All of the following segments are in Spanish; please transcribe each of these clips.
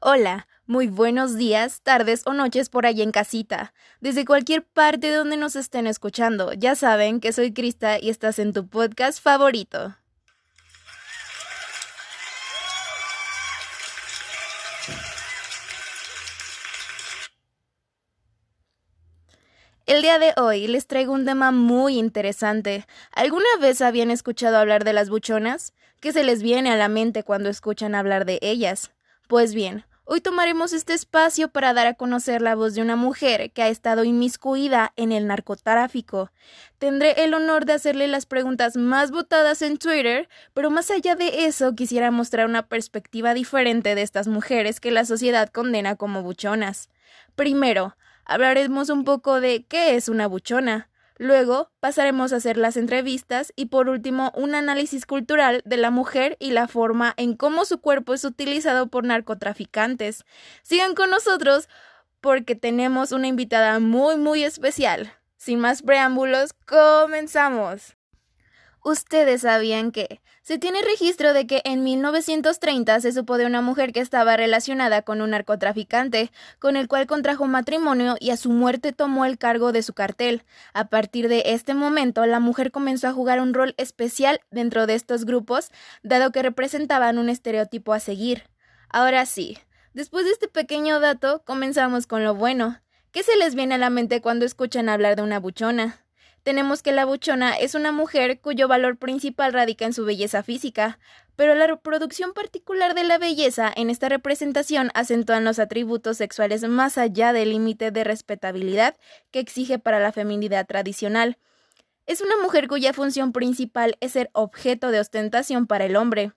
Hola, muy buenos días, tardes o noches por allá en casita. Desde cualquier parte donde nos estén escuchando, ya saben que soy Krista y estás en tu podcast favorito. El día de hoy les traigo un tema muy interesante. ¿Alguna vez habían escuchado hablar de las buchonas? ¿Qué se les viene a la mente cuando escuchan hablar de ellas? Pues bien, Hoy tomaremos este espacio para dar a conocer la voz de una mujer que ha estado inmiscuida en el narcotráfico. Tendré el honor de hacerle las preguntas más votadas en Twitter, pero más allá de eso quisiera mostrar una perspectiva diferente de estas mujeres que la sociedad condena como buchonas. Primero, hablaremos un poco de qué es una buchona. Luego pasaremos a hacer las entrevistas y por último un análisis cultural de la mujer y la forma en cómo su cuerpo es utilizado por narcotraficantes. Sigan con nosotros porque tenemos una invitada muy muy especial. Sin más preámbulos, comenzamos. ¿Ustedes sabían que se tiene registro de que en 1930 se supo de una mujer que estaba relacionada con un narcotraficante, con el cual contrajo matrimonio y a su muerte tomó el cargo de su cartel? A partir de este momento, la mujer comenzó a jugar un rol especial dentro de estos grupos, dado que representaban un estereotipo a seguir. Ahora sí, después de este pequeño dato, comenzamos con lo bueno. ¿Qué se les viene a la mente cuando escuchan hablar de una buchona? Tenemos que la buchona es una mujer cuyo valor principal radica en su belleza física, pero la reproducción particular de la belleza en esta representación acentúan los atributos sexuales más allá del límite de respetabilidad que exige para la feminidad tradicional. Es una mujer cuya función principal es ser objeto de ostentación para el hombre.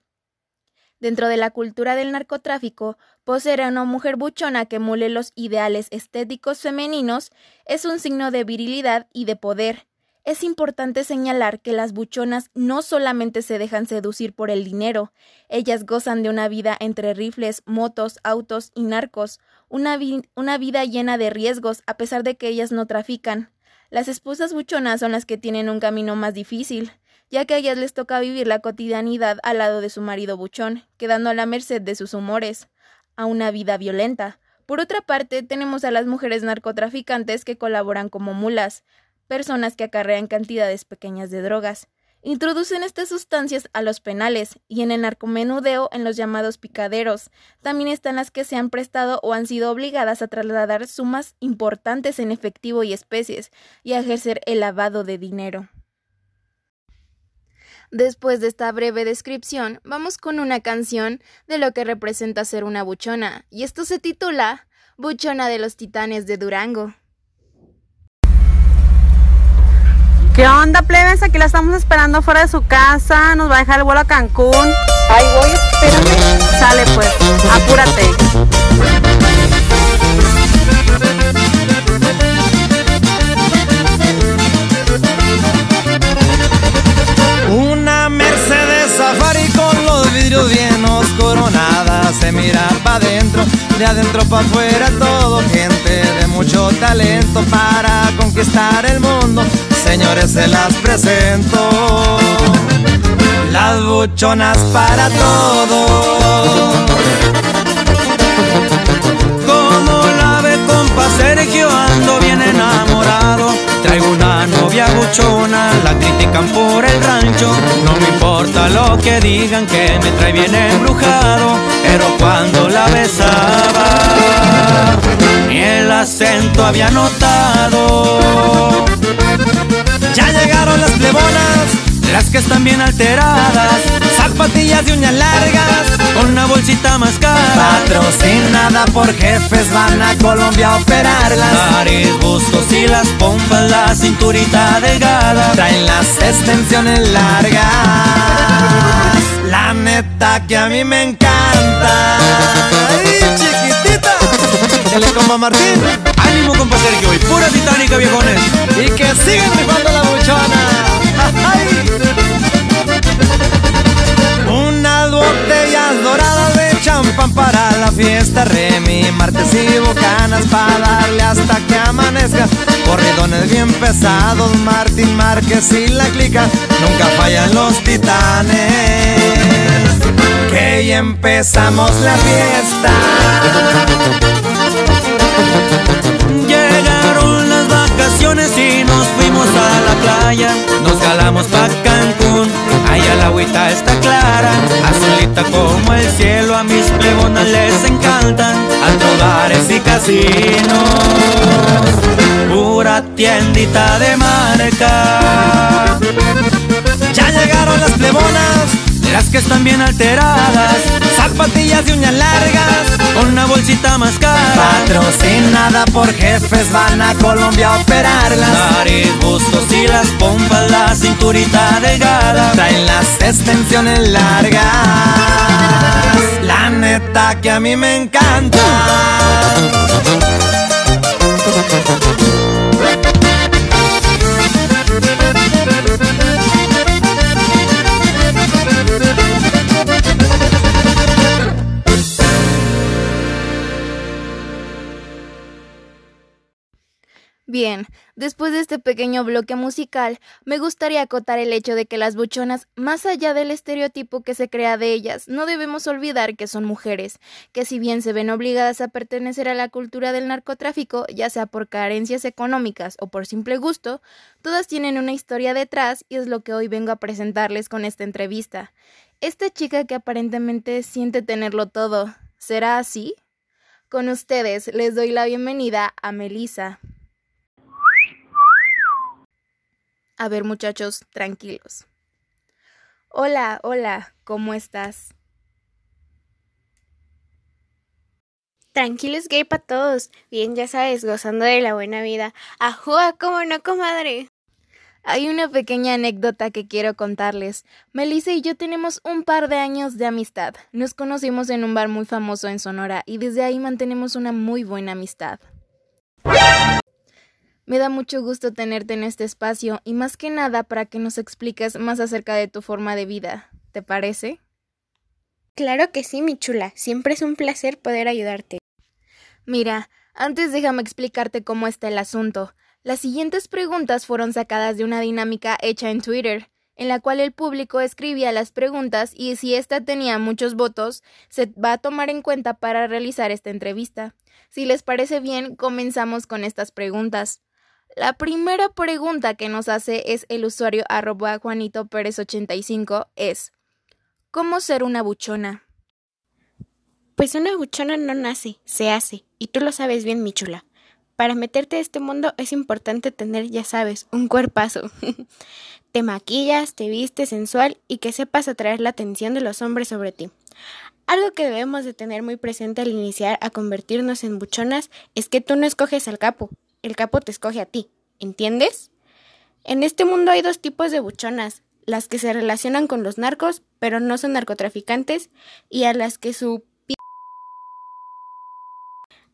Dentro de la cultura del narcotráfico, poseer a una mujer buchona que emule los ideales estéticos femeninos es un signo de virilidad y de poder, es importante señalar que las buchonas no solamente se dejan seducir por el dinero, ellas gozan de una vida entre rifles, motos, autos y narcos, una, vida llena de riesgos a pesar de que ellas no trafican. Las esposas buchonas son las que tienen un camino más difícil, ya que a ellas les toca vivir la cotidianidad al lado de su marido buchón, quedando a la merced de sus humores, a una vida violenta. Por otra parte, tenemos a las mujeres narcotraficantes que colaboran como mulas, personas que acarrean cantidades pequeñas de drogas. Introducen estas sustancias a los penales y en el narcomenudeo en los llamados picaderos. También están las que se han prestado o han sido obligadas a trasladar sumas importantes en efectivo y especies y a ejercer el lavado de dinero. Después de esta breve descripción, vamos con una canción de lo que representa ser una buchona, y esto se titula Buchona de los Titanes de Durango. ¿Qué onda, plebes? Aquí la estamos esperando fuera de su casa. Nos va a dejar el vuelo a Cancún. Ahí voy, espérame. Sale pues, apúrate. Una Mercedes Safari con los vidrios llenos, coronada, se mira pa' adentro, de adentro pa' afuera todo de mucho talento para conquistar el mundo señores se las presento. Las buchonas para todo. Como la ve compa Sergio ando bien enamorado. Traigo una novia buchona, la critican por el rancho. No me importa lo que digan que me trae bien embrujado. Pero cuando la besaba, ni el acento había notado. Ya llegaron las plebonas, las que están bien alteradas. Zapatillas de uñas largas, con una bolsita más cara. Patrocinada por jefes, van a Colombia a operarlas. Nariz, bustos y las pompas, la cinturita delgada. Traen las extensiones largas. La neta que a mí me encanta. Échale compa Martín. Ánimo compadre que hoy pura titánica viejones. Y que sigan rifando la buchona. ¡Ay! Unas botellas doradas de champán para la fiesta Remy, martes y bocanas para darle hasta que amanezca. Corridones bien pesados, Martín Márquez y la clica, nunca fallan los titanes. Que ya empezamos la fiesta. Llegaron las vacaciones y nos fuimos a la playa. Nos calamos pa' Cancún, allá la agüita está clara. Azulita como el cielo, a mis plebonas les encantan. Altos bares y casinos, pura tiendita de marca. Ya llegaron las plebonas, las que están bien alteradas. Zapatillas de uñas largas, con una bolsita más cara. Patrocinada por jefes, van a Colombia a operarlas. Nariz, bustos y las pompas, la cinturita delgada. Traen las extensiones largas. La neta que a mí me encanta. Después de este pequeño bloque musical, me gustaría acotar el hecho de que las buchonas, más allá del estereotipo que se crea de ellas, no debemos olvidar que son mujeres, que si bien se ven obligadas a pertenecer a la cultura del narcotráfico, ya sea por carencias económicas o por simple gusto, todas tienen una historia detrás y es lo que hoy vengo a presentarles con esta entrevista. Esta chica que aparentemente siente tenerlo todo, ¿será así? Con ustedes les doy la bienvenida a Melissa. A ver, muchachos, tranquilos. Hola, hola, ¿cómo estás? Tranquilos gay para todos. Bien, ya sabes, gozando de la buena vida. Ajúa, cómo no, comadre. Hay una pequeña anécdota que quiero contarles. Melissa y yo tenemos un par de años de amistad. Nos conocimos en un bar muy famoso en Sonora y desde ahí mantenemos una muy buena amistad. Me da mucho gusto tenerte en este espacio y más que nada para que nos expliques más acerca de tu forma de vida. ¿Te parece? Claro que sí, mi chula. Siempre es un placer poder ayudarte. Mira, antes déjame explicarte cómo está el asunto. Las siguientes preguntas fueron sacadas de una dinámica hecha en Twitter, en la cual el público escribía las preguntas y si ésta tenía muchos votos, se va a tomar en cuenta para realizar esta entrevista. Si les parece bien, comenzamos con estas preguntas. La primera pregunta que nos hace es el usuario arroba Juanito Pérez 85 es ¿Cómo ser una buchona? Pues una buchona no nace, se hace, y tú lo sabes bien, mi chula. Para meterte a este mundo es importante tener, ya sabes, un cuerpazo. te maquillas, te vistes sensual y que sepas atraer la atención de los hombres sobre ti. Algo que debemos de tener muy presente al iniciar a convertirnos en buchonas es que tú no escoges al capo, el capo te escoge a ti, ¿entiendes? En este mundo hay dos tipos de buchonas, las que se relacionan con los narcos, pero no son narcotraficantes, y a las que su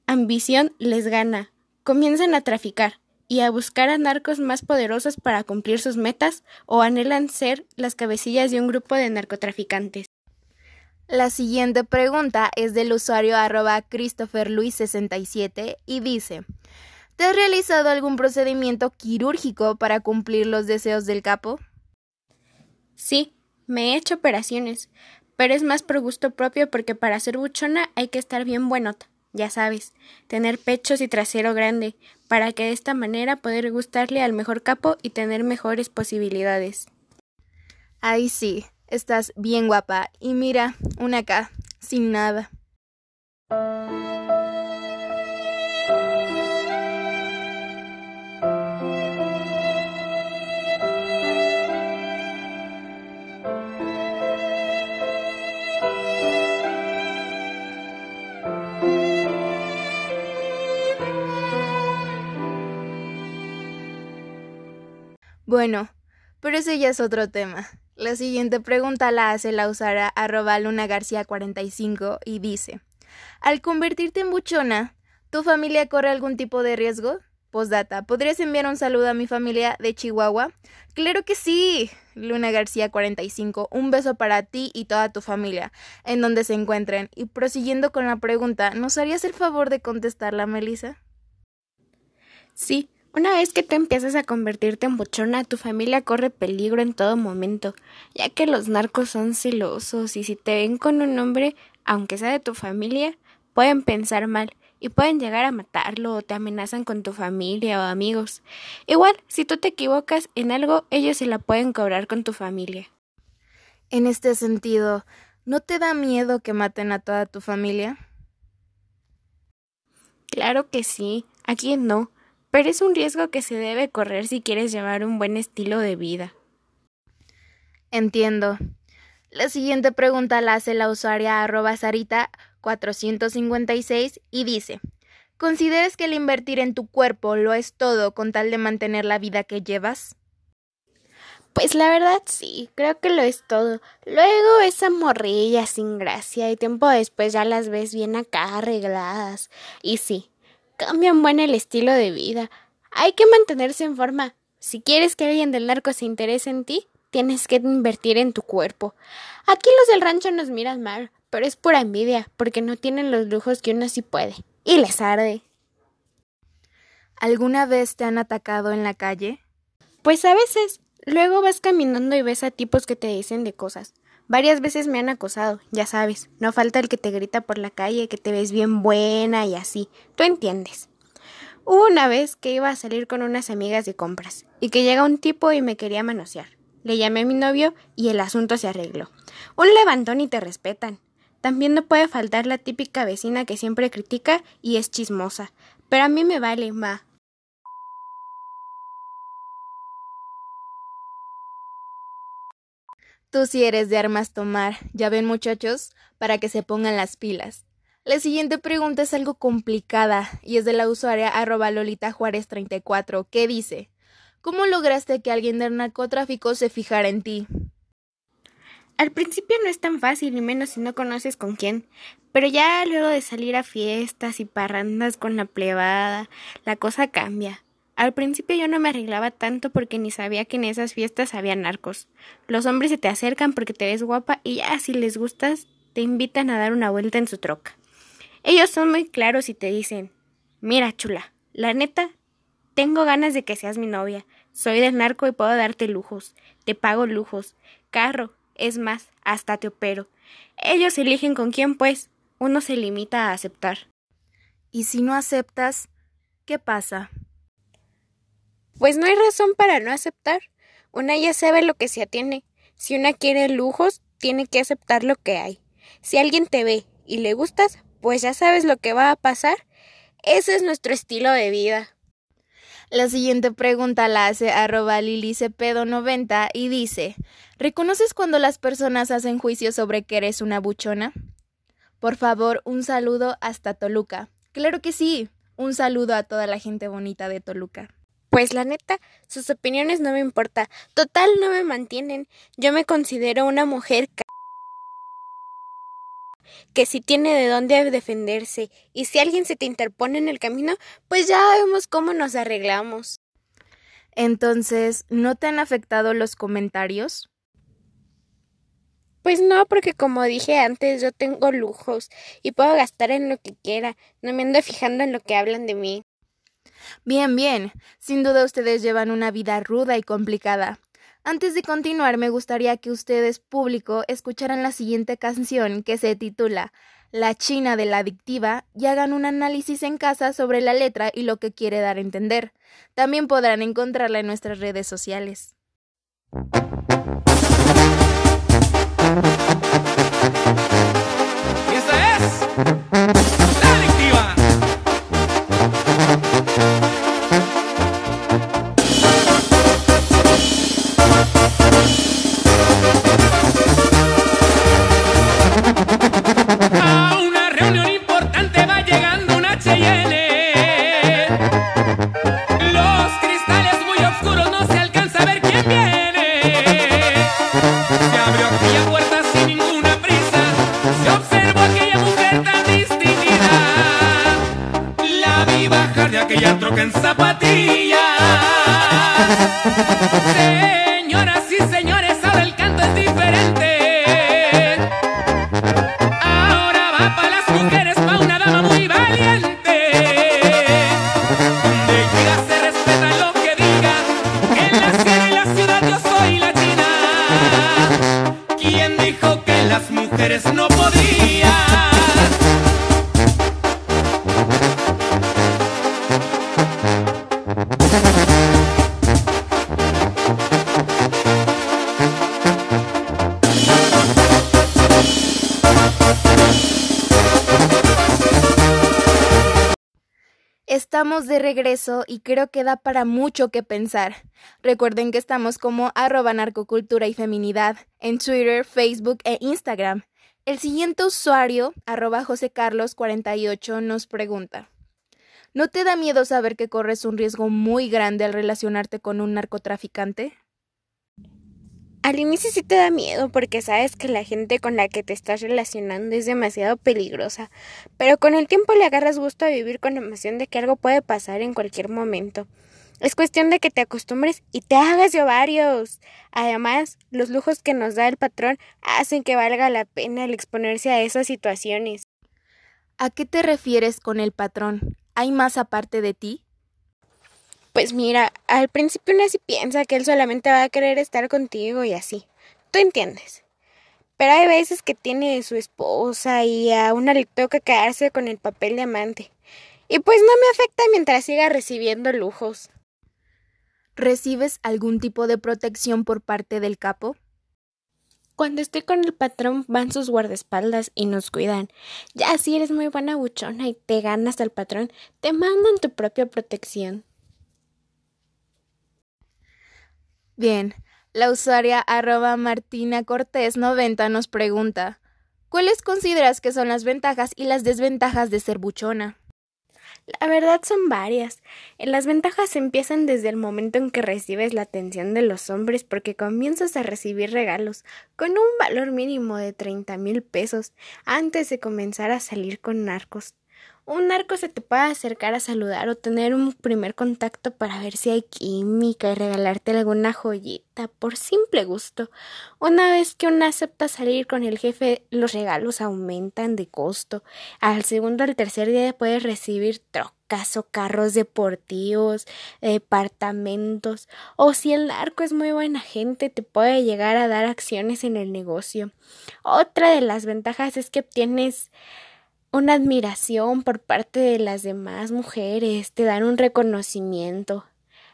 ambición les gana. Comienzan a traficar y a buscar a narcos más poderosos para cumplir sus metas o anhelan ser las cabecillas de un grupo de narcotraficantes. La siguiente pregunta es del usuario arroba christopherluis67 y dice ¿Te has realizado algún procedimiento quirúrgico para cumplir los deseos del capo? Sí, me he hecho operaciones, pero es más por gusto propio porque para ser buchona hay que estar bien buenota, ya sabes, tener pechos y trasero grande, para que de esta manera poder gustarle al mejor capo y tener mejores posibilidades. Ay, sí, estás bien guapa. Y mira, una acá, sin nada. Bueno, pero ese ya es otro tema. La siguiente pregunta la hace la usara arroba lunagarcía45 y dice, al convertirte en buchona, ¿tu familia corre algún tipo de riesgo? Postdata, ¿podrías enviar un saludo a mi familia de Chihuahua? Claro que sí. Luna García 45, un beso para ti y toda tu familia, en donde se encuentren. Y prosiguiendo con la pregunta, ¿nos harías el favor de contestarla, Melissa? Sí, una vez que tú empiezas a convertirte en bochona, tu familia corre peligro en todo momento, ya que los narcos son celosos y si te ven con un hombre, aunque sea de tu familia, pueden pensar mal y pueden llegar a matarlo o te amenazan con tu familia o amigos. Igual, si tú te equivocas en algo, ellos se la pueden cobrar con tu familia. En este sentido, ¿no te da miedo que maten a toda tu familia? Claro que sí, aquí no, pero es un riesgo que se debe correr si quieres llevar un buen estilo de vida. Entiendo. La siguiente pregunta la hace la usuaria arroba Sarita 456 y dice, ¿consideras que el invertir en tu cuerpo lo es todo con tal de mantener la vida que llevas? Pues la verdad sí, creo que lo es todo. Luego esa morrilla sin gracia y tiempo después ya las ves bien acá arregladas. Y sí, cambian buen el estilo de vida. Hay que mantenerse en forma. Si quieres que alguien del narco se interese en ti, tienes que invertir en tu cuerpo. Aquí los del rancho nos miran mal, pero es pura envidia, porque no tienen los lujos que uno sí puede. Y les arde. ¿Alguna vez te han atacado en la calle? Pues a veces. Luego vas caminando y ves a tipos que te dicen de cosas. Varias veces me han acosado, ya sabes. No falta el que te grita por la calle que te ves bien buena y así. Tú entiendes. Hubo una vez que iba a salir con unas amigas de compras y que llega un tipo y me quería manosear. Le llamé a mi novio y el asunto se arregló. Un levantón y te respetan. También no puede faltar la típica vecina que siempre critica y es chismosa. Pero a mí me vale, ma. Tú si eres de armas tomar, ya ven muchachos, para que se pongan las pilas. La siguiente pregunta es algo complicada y es de la usuaria arroba Lolita Juárez 34, que dice ¿Cómo lograste que alguien del narcotráfico se fijara en ti? Al principio no es tan fácil, y menos si no conoces con quién. Pero ya luego de salir a fiestas y parrandas con la plebada, la cosa cambia. Al principio yo no me arreglaba tanto porque ni sabía que en esas fiestas había narcos. Los hombres se te acercan porque te ves guapa y ya si les gustas te invitan a dar una vuelta en su troca. Ellos son muy claros y te dicen Mira, chula, la neta, tengo ganas de que seas mi novia. Soy del narco y puedo darte lujos. Te pago lujos. Carro, es más, hasta te opero. Ellos eligen con quién, pues. Uno se limita a aceptar. Y si no aceptas, ¿qué pasa? Pues no hay razón para no aceptar. Una ya sabe lo que se atiene. Si una quiere lujos, tiene que aceptar lo que hay. Si alguien te ve y le gustas, pues ya sabes lo que va a pasar. Ese es nuestro estilo de vida. La siguiente pregunta la hace arroba lilicepedo90 y dice ¿Reconoces cuando las personas hacen juicio sobre que eres una buchona? Por favor, un saludo hasta Toluca. Claro que sí. Un saludo a toda la gente bonita de Toluca. Pues la neta, sus opiniones no me importa. Total, no me mantienen. Yo me considero una mujer que si tiene de dónde defenderse y si alguien se te interpone en el camino, pues ya vemos cómo nos arreglamos. Entonces, ¿no te han afectado los comentarios? Pues no, porque como dije antes, yo tengo lujos y puedo gastar en lo que quiera, no me ando fijando en lo que hablan de mí. Bien, bien. Sin duda ustedes llevan una vida ruda y complicada. Antes de continuar, me gustaría que ustedes, público, escucharan la siguiente canción que se titula La China de la Adictiva y hagan un análisis en casa sobre la letra y lo que quiere dar a entender. También podrán encontrarla en nuestras redes sociales. Y creo que da para mucho que pensar. Recuerden que estamos como arroba narcocultura y feminidad en Twitter, Facebook e Instagram. El siguiente usuario, arroba josecarlos48, nos pregunta. ¿No te da miedo saber que corres un riesgo muy grande al relacionarte con un narcotraficante? Al inicio sí te da miedo porque sabes que la gente con la que te estás relacionando es demasiado peligrosa, pero con el tiempo le agarras gusto a vivir con la emoción de que algo puede pasar en cualquier momento. Es cuestión de que te acostumbres y te hagas de ovarios. Además, los lujos que nos da el patrón hacen que valga la pena el exponerse a esas situaciones. ¿A qué te refieres con el patrón? ¿Hay más aparte de ti? Pues mira, al principio uno sí piensa que él solamente va a querer estar contigo y así. Tú entiendes. Pero hay veces que tiene su esposa y a una le toca quedarse con el papel de amante. Y pues no me afecta mientras siga recibiendo lujos. ¿Recibes algún tipo de protección por parte del capo? Cuando estoy con el patrón van sus guardaespaldas y nos cuidan. Ya si eres muy buena buchona y te ganas al patrón, te mandan tu propia protección. Bien, la usuaria arroba Martina Cortés 90 nos pregunta ¿Cuáles consideras que son las ventajas y las desventajas de ser buchona? La verdad son varias. Las ventajas empiezan desde el momento en que recibes la atención de los hombres porque comienzas a recibir regalos con un valor mínimo de treinta mil pesos antes de comenzar a salir con narcos. Un narco se te puede acercar a saludar o tener un primer contacto para ver si hay química y regalarte alguna joyita por simple gusto. Una vez que uno acepta salir con el jefe, los regalos aumentan de costo. Al segundo o al tercer día puedes recibir trocas o carros deportivos, departamentos, o si el narco es muy buena gente, te puede llegar a dar acciones en el negocio. Otra de las ventajas es que obtienes una admiración por parte de las demás mujeres, te dan un reconocimiento.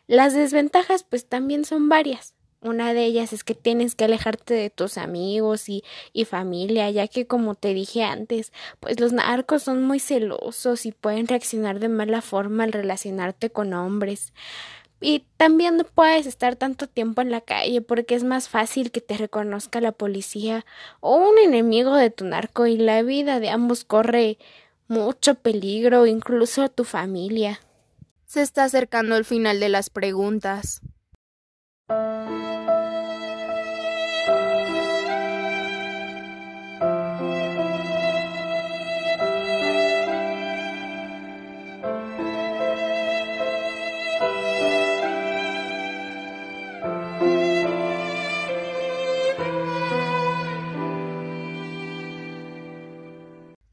Las desventajas pues también son varias. Una de ellas es que tienes que alejarte de tus amigos y, y familia, ya que como te dije antes, pues los narcos son muy celosos y pueden reaccionar de mala forma al relacionarte con hombres. Y también no puedes estar tanto tiempo en la calle porque es más fácil que te reconozca la policía o un enemigo de tu narco y la vida de ambos corre mucho peligro, incluso a tu familia. Se está acercando el final de las preguntas.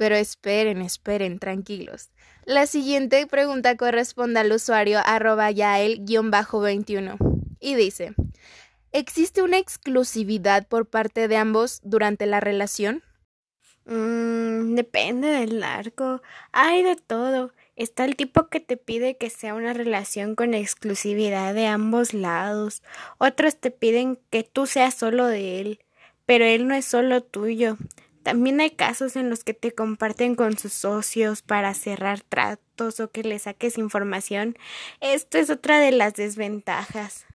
Pero esperen, esperen, tranquilos. La siguiente pregunta corresponde al usuario arroba yael-21 y dice, ¿existe una exclusividad por parte de ambos durante la relación? Mm, depende del narco. Hay de todo. Está el tipo que te pide que sea una relación con exclusividad de ambos lados. Otros te piden que tú seas solo de él, pero él no es solo tuyo. También hay casos en los que te comparten con sus socios para cerrar tratos o que le saques información. Esto es otra de las desventajas.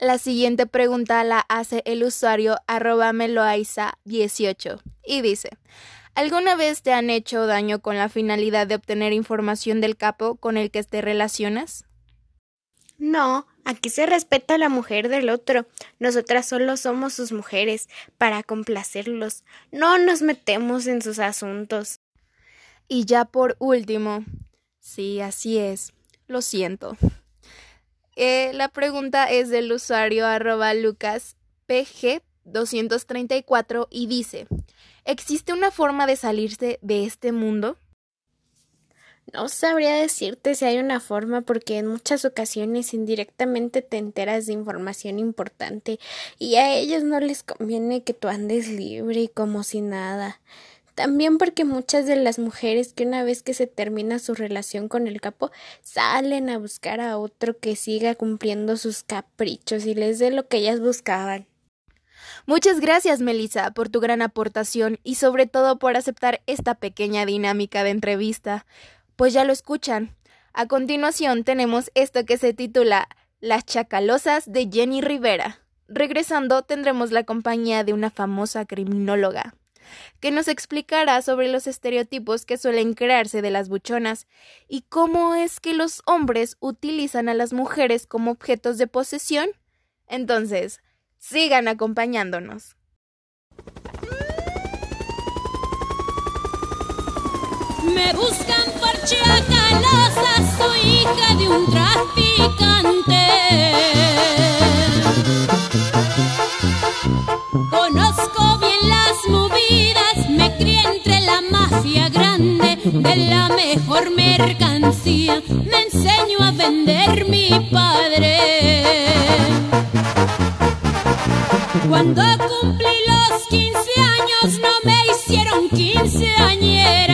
La siguiente pregunta la hace el usuario arroba meloaiza18 y dice ¿Alguna vez te han hecho daño con la finalidad de obtener información del capo con el que te relacionas? No, aquí se respeta a la mujer del otro. Nosotras solo somos sus mujeres, para complacerlos. No nos metemos en sus asuntos. Y ya por último, sí, así es, lo siento. Eh, la pregunta es del usuario arroba lucaspg234 y dice, ¿existe una forma de salirse de este mundo? No sabría decirte si hay una forma porque en muchas ocasiones indirectamente te enteras de información importante y a ellos no les conviene que tú andes libre y como si nada. También porque muchas de las mujeres que una vez que se termina su relación con el capo salen a buscar a otro que siga cumpliendo sus caprichos y les dé lo que ellas buscaban. Muchas gracias, Melissa, por tu gran aportación y sobre todo por aceptar esta pequeña dinámica de entrevista. Pues ya lo escuchan. A continuación tenemos esto que se titula Las Chacalosas de Jenny Rivera. Regresando tendremos la compañía de una famosa criminóloga que nos explicará sobre los estereotipos que suelen crearse de las buchonas y cómo es que los hombres utilizan a las mujeres como objetos de posesión. Entonces, sigan acompañándonos. Me buscan por chacalosa, soy hija de un traficante. Conozco bien las movidas, me crié entre la mafia grande de la mejor mercancía. Me enseño a vender mi padre. Cuando cumplí los 15 años no me hicieron quinceañera.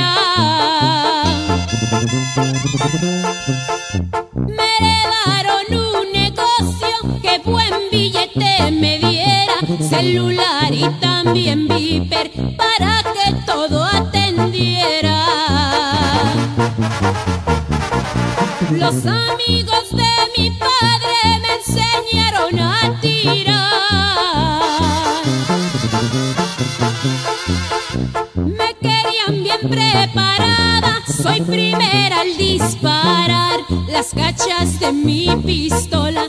Celular y también viper para que todo atendiera. Los amigos de mi padre me enseñaron a tirar. Preparada, soy primera al disparar. Las cachas de mi pistola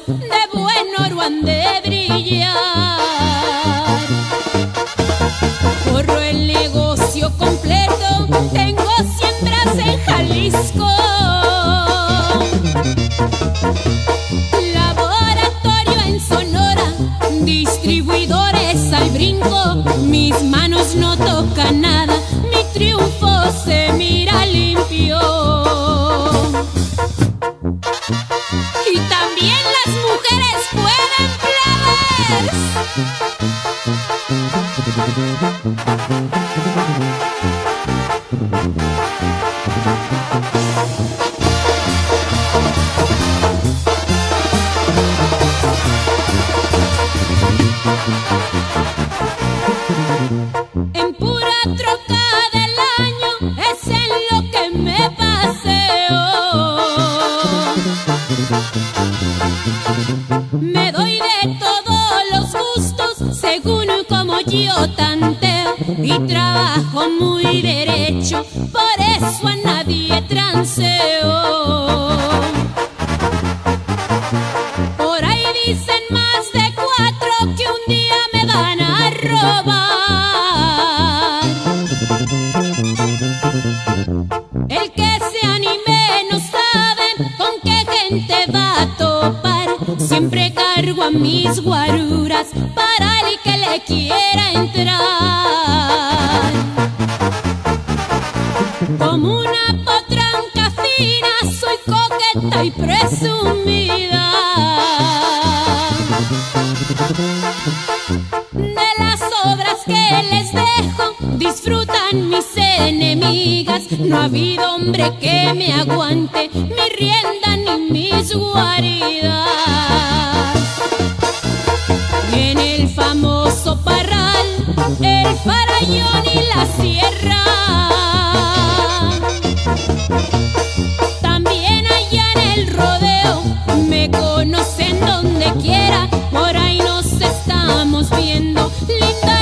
y trabajo muy derecho, por eso a nadie transeo. Por ahí dicen más de cuatro que un día me van a robar. El que se anime no sabe con qué gente va a topar. Siempre cargo a mis guaruras No ha habido hombre que me aguante mi rienda ni mis guaridas. En el famoso parral, el farallón y la sierra. También allá en el rodeo me conocen donde quiera, por ahí nos estamos viendo, linda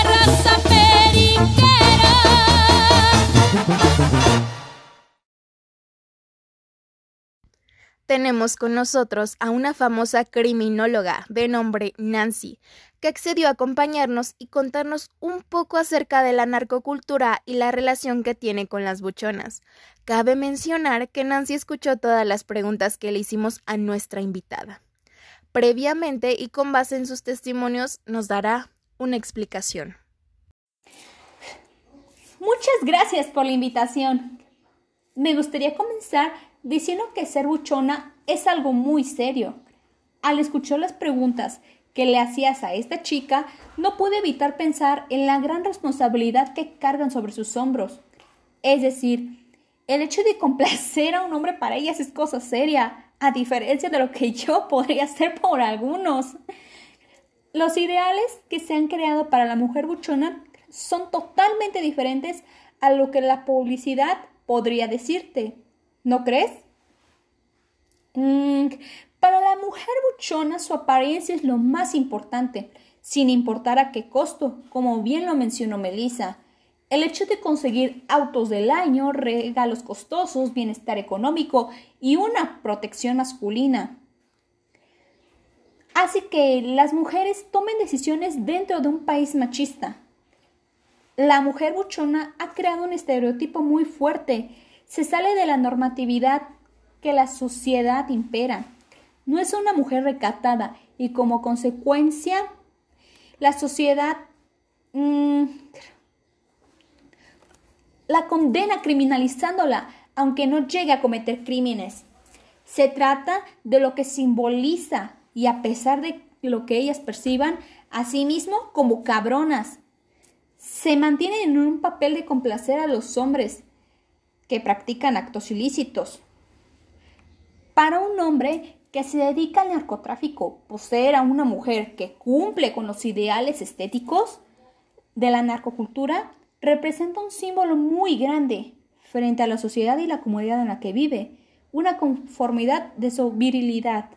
Tenemos con nosotros a una famosa criminóloga de nombre Nancy, que accedió a acompañarnos y contarnos un poco acerca de la narcocultura y la relación que tiene con las buchonas. Cabe mencionar que Nancy escuchó todas las preguntas que le hicimos a nuestra invitada. previamente y con base en sus testimonios nos dará una explicación. Muchas gracias por la invitación. Me gustaría comenzar diciendo que ser buchona es algo muy serio. Al escuchar las preguntas que le hacías a esta chica, no pude evitar pensar en la gran responsabilidad que cargan sobre sus hombros. Es decir, el hecho de complacer a un hombre para ellas es cosa seria, a diferencia de lo que yo podría hacer por algunos. Los ideales que se han creado para la mujer buchona son totalmente diferentes a lo que la publicidad podría decirte. ¿No crees? Mm, para la mujer buchona su apariencia es lo más importante, sin importar a qué costo, como bien lo mencionó Melissa. El hecho de conseguir autos del año, regalos costosos, bienestar económico y una protección masculina. Así que las mujeres tomen decisiones dentro de un país machista. La mujer buchona ha creado un estereotipo muy fuerte. Se sale de la normatividad que la sociedad impera no es una mujer recatada y como consecuencia la sociedad mm, la condena criminalizándola aunque no llegue a cometer crímenes. Se trata de lo que simboliza y a pesar de lo que ellas perciban a sí mismo como cabronas. Se mantienen en un papel de complacer a los hombres que practican actos ilícitos. Para un hombre que se dedica al narcotráfico, poseer a una mujer que cumple con los ideales estéticos de la narcocultura, representa un símbolo muy grande frente a la sociedad y la comunidad en la que vive, una conformidad de su virilidad.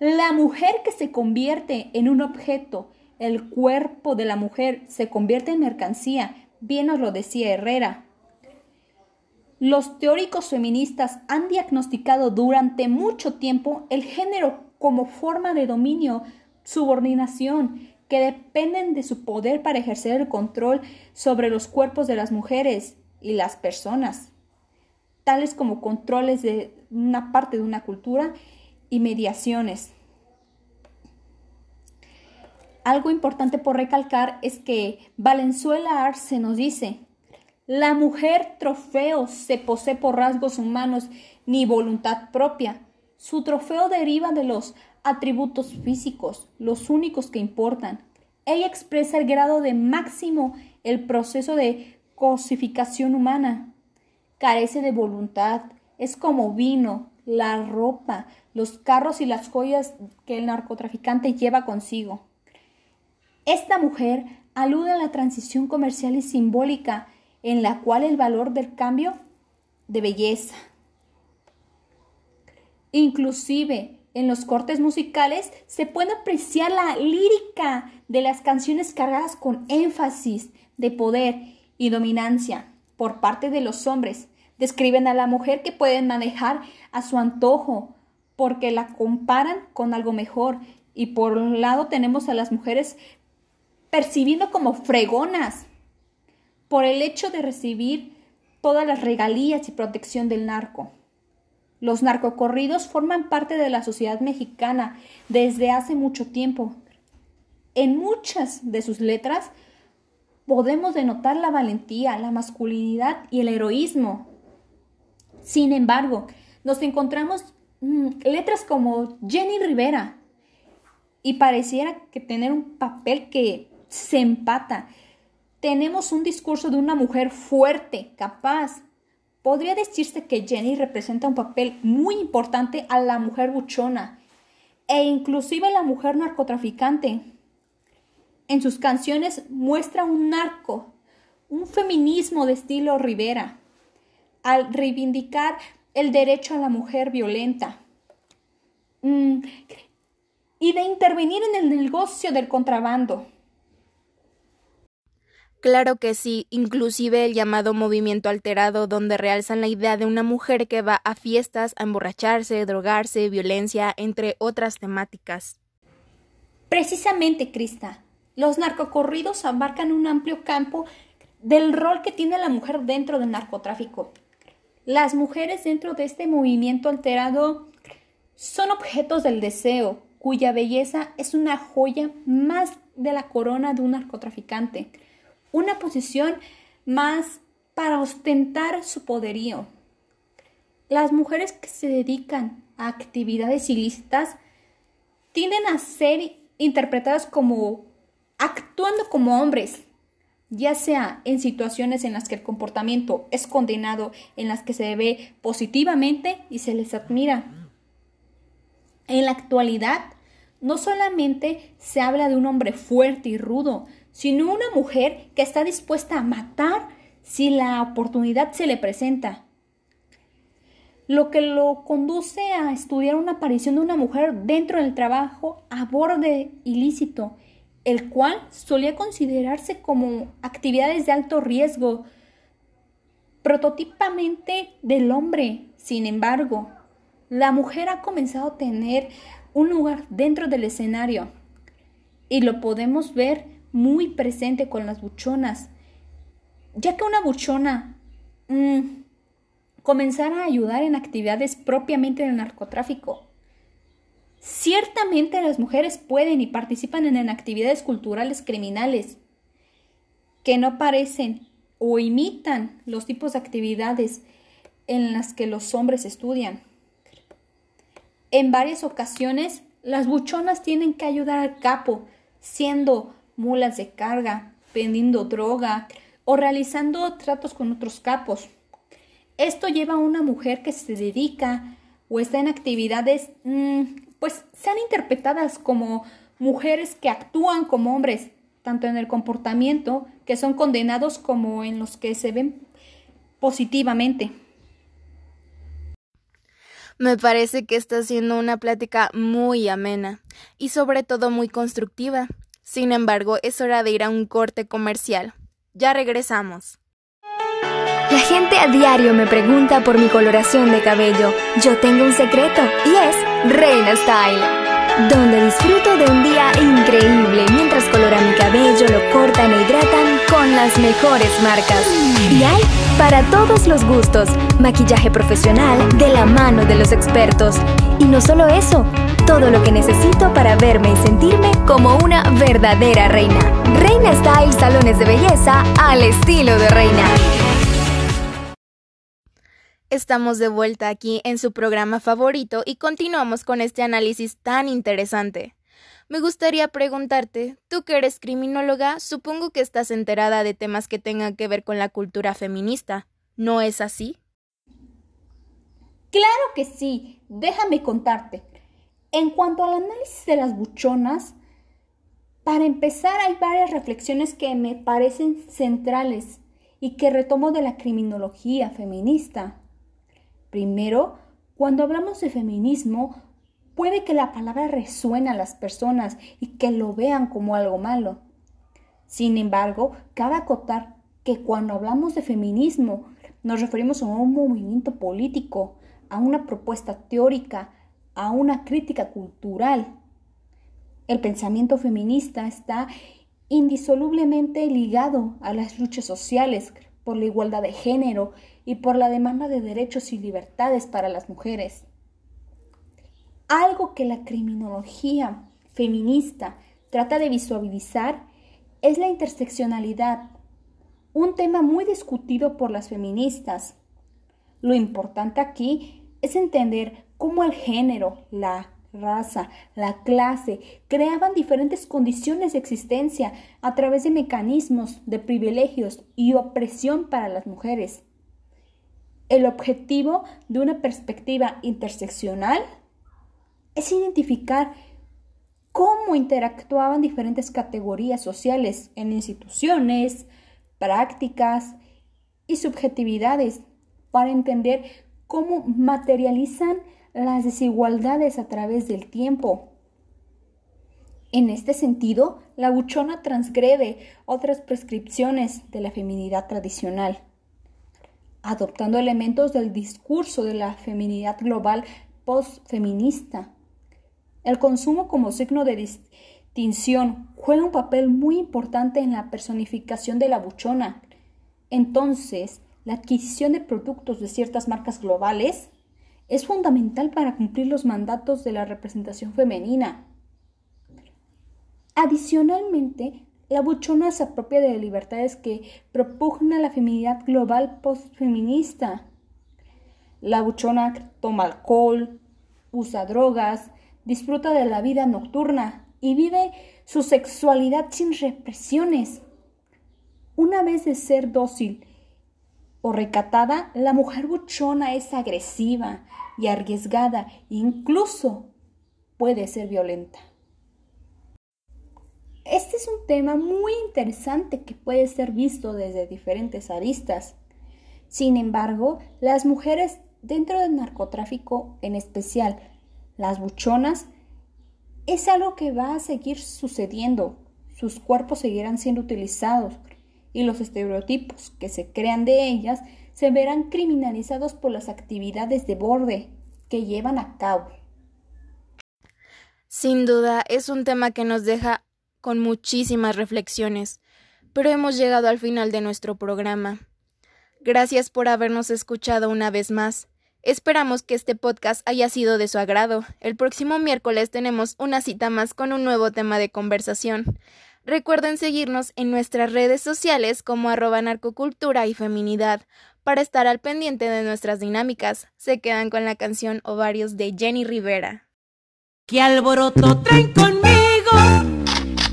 La mujer que se convierte en un objeto, el cuerpo de la mujer se convierte en mercancía, bien nos lo decía Herrera. Los teóricos feministas han diagnosticado durante mucho tiempo el género como forma de dominio, subordinación, que dependen de su poder para ejercer el control sobre los cuerpos de las mujeres y las personas, tales como controles de una parte de una cultura y mediaciones. Algo importante por recalcar es que Valenzuela Arce nos dice, la mujer trofeo se posee por rasgos humanos ni voluntad propia. Su trofeo deriva de los atributos físicos, los únicos que importan. Ella expresa el grado de máximo el proceso de cosificación humana. Carece de voluntad, es como vino, la ropa, los carros y las joyas que el narcotraficante lleva consigo. Esta mujer alude a la transición comercial y simbólica en la cual el valor del cambio de belleza. Inclusive en los cortes musicales se puede apreciar la lírica de las canciones cargadas con énfasis de poder y dominancia por parte de los hombres. Describen a la mujer que pueden manejar a su antojo porque la comparan con algo mejor y por un lado tenemos a las mujeres percibiendo como fregonas por el hecho de recibir todas las regalías y protección del narco. Los narcocorridos forman parte de la sociedad mexicana desde hace mucho tiempo. En muchas de sus letras podemos denotar la valentía, la masculinidad y el heroísmo. Sin embargo, nos encontramos mm, letras como Jenny Rivera y pareciera que tener un papel que se empata tenemos un discurso de una mujer fuerte, capaz. Podría decirse que Jenny representa un papel muy importante a la mujer buchona e inclusive la mujer narcotraficante. En sus canciones muestra un narco, un feminismo de estilo Rivera, al reivindicar el derecho a la mujer violenta mm, y de intervenir en el negocio del contrabando. Claro que sí, inclusive el llamado movimiento alterado, donde realzan la idea de una mujer que va a fiestas a emborracharse, drogarse, violencia, entre otras temáticas. Precisamente, Crista, los narcocorridos abarcan un amplio campo del rol que tiene la mujer dentro del narcotráfico. Las mujeres dentro de este movimiento alterado Son objetos del deseo, cuya belleza es una joya más de la corona de un narcotraficante, una posición más para ostentar su poderío. Las mujeres que se dedican a actividades ilícitas tienden a ser interpretadas como actuando como hombres, ya sea en situaciones en las que el comportamiento es condenado, en las que se ve positivamente y se les admira. En la actualidad, no solamente se habla de un hombre fuerte y rudo, sino una mujer que está dispuesta a matar si la oportunidad se le presenta. Lo que lo conduce a estudiar una aparición de una mujer dentro del trabajo a borde ilícito el cual solía considerarse como actividades de alto riesgo, prototipamente del hombre. Sin embargo, la mujer ha comenzado a tener un lugar dentro del escenario y lo podemos ver muy presente con las buchonas, ya que una buchona mm, comenzara a ayudar en actividades propiamente del narcotráfico Ciertamente las mujeres pueden y participan en actividades culturales criminales que no parecen o imitan los tipos de actividades en las que los hombres estudian. En varias ocasiones, las buchonas tienen que ayudar al capo, siendo mulas de carga, vendiendo droga o realizando tratos con otros capos. Esto lleva a una mujer que se dedica o está en actividades mm, pues sean interpretadas como mujeres que actúan como hombres, tanto en el comportamiento, que son condenados, como en los que se ven positivamente. Me parece que está siendo una plática muy amena y sobre todo muy constructiva. Sin embargo, es hora de ir a un corte comercial. Ya regresamos. La gente a diario me pregunta por mi coloración de cabello. Yo tengo un secreto y es Reina Style, donde disfruto de un día increíble mientras coloran mi cabello, lo cortan e hidratan con las mejores marcas. Y hay para todos los gustos, maquillaje profesional de la mano de los expertos. Y no solo eso, todo lo que necesito para verme y sentirme como una verdadera reina. Reina Style Salones de Belleza al estilo de reina. Estamos de vuelta aquí en su programa favorito y continuamos con este análisis tan interesante. Me gustaría preguntarte, tú que eres criminóloga, supongo que estás enterada de temas que tengan que ver con la cultura feminista. ¿No es así? Claro que sí. Déjame contarte. En cuanto al análisis de las buchonas, para empezar hay varias reflexiones que me parecen centrales y que retomo de la criminología feminista. Primero, cuando hablamos de feminismo, puede que la palabra resuene a las personas y que lo vean como algo malo. Sin embargo, cabe acotar que cuando hablamos de feminismo nos referimos a un movimiento político, a una propuesta teórica, a una crítica cultural. El pensamiento feminista está indisolublemente ligado a las luchas sociales por la igualdad de género y por la demanda de derechos y libertades para las mujeres. Algo que la criminología feminista trata de visualizar es la interseccionalidad, un tema muy discutido por las feministas. Lo importante aquí es entender cómo el género, la raza, la clase creaban diferentes condiciones de existencia a través de mecanismos de privilegios y opresión para las mujeres. El objetivo de una perspectiva interseccional es identificar cómo interactuaban diferentes categorías sociales en instituciones, prácticas y subjetividades para entender cómo materializan las desigualdades a través del tiempo. En este sentido, la buchona transgrede otras prescripciones de la feminidad tradicional adoptando elementos del discurso de la feminidad global postfeminista. El consumo como signo de distinción juega un papel muy importante en la personificación de la buchona. Entonces, la adquisición de productos de ciertas marcas globales es fundamental para cumplir los mandatos de la representación femenina. Adicionalmente, la buchona se apropia de libertades que propugna la feminidad global postfeminista. La buchona toma alcohol, usa drogas, disfruta de la vida nocturna y vive su sexualidad sin represiones. Una vez de ser dócil o recatada, la mujer buchona es agresiva y arriesgada e incluso puede ser violenta. Este es un tema muy interesante que puede ser visto desde diferentes aristas. Sin embargo, las mujeres dentro del narcotráfico, en especial las buchonas, es algo que va a seguir sucediendo. Sus cuerpos seguirán siendo utilizados y los estereotipos que se crean de ellas se verán criminalizados por las actividades de borde que llevan a cabo. Sin duda, es un tema que nos deja con muchísimas reflexiones, pero hemos llegado al final de nuestro programa. Gracias por habernos escuchado una vez más. Esperamos que este podcast haya sido de su agrado. El próximo miércoles tenemos una cita más con un nuevo tema de conversación. Recuerden seguirnos en nuestras redes sociales como arroba narcocultura y feminidad para estar al pendiente de nuestras dinámicas. Se quedan con la canción Ovarios de Jenny Rivera. ¿Qué alboroto traen conmigo?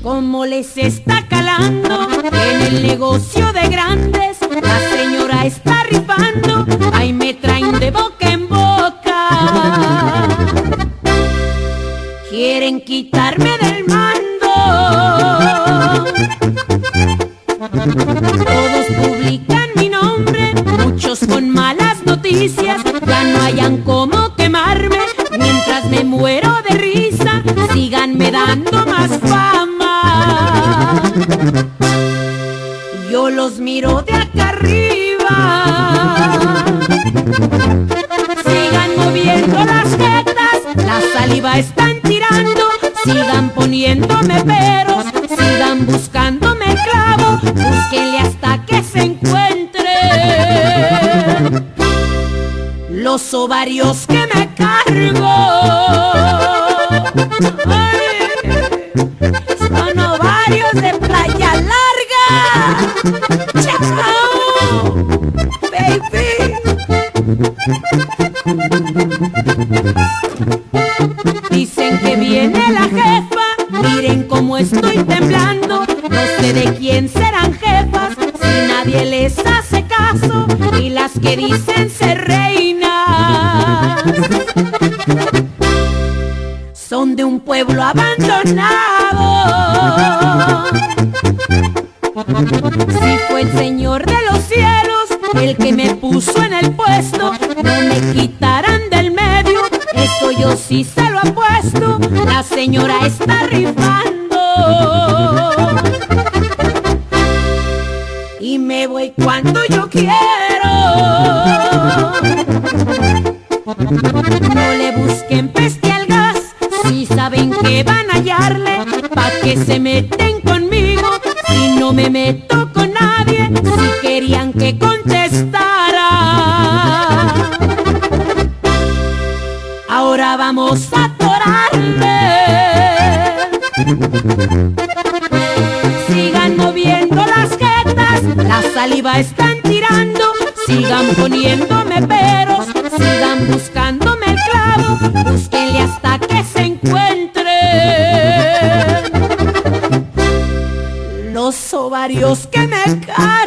¿Cómo les está calando? En el negocio de grandes la señora está rifando. Ahí me traen de boca. Quieren quitarme del mando. Si fue el Señor de los cielos el que me puso en el puesto, no me quitarán del medio, esto yo sí se lo apuesto, la señora está rifando. Y me voy cuando yo quiero. No le busquen peste que van a hallarle, pa' que se meten conmigo, si no me meto con nadie, si querían que contestara. Ahora vamos a atorarle. Sigan moviendo las jetas, la saliva están tirando, sigan poniéndome ovarios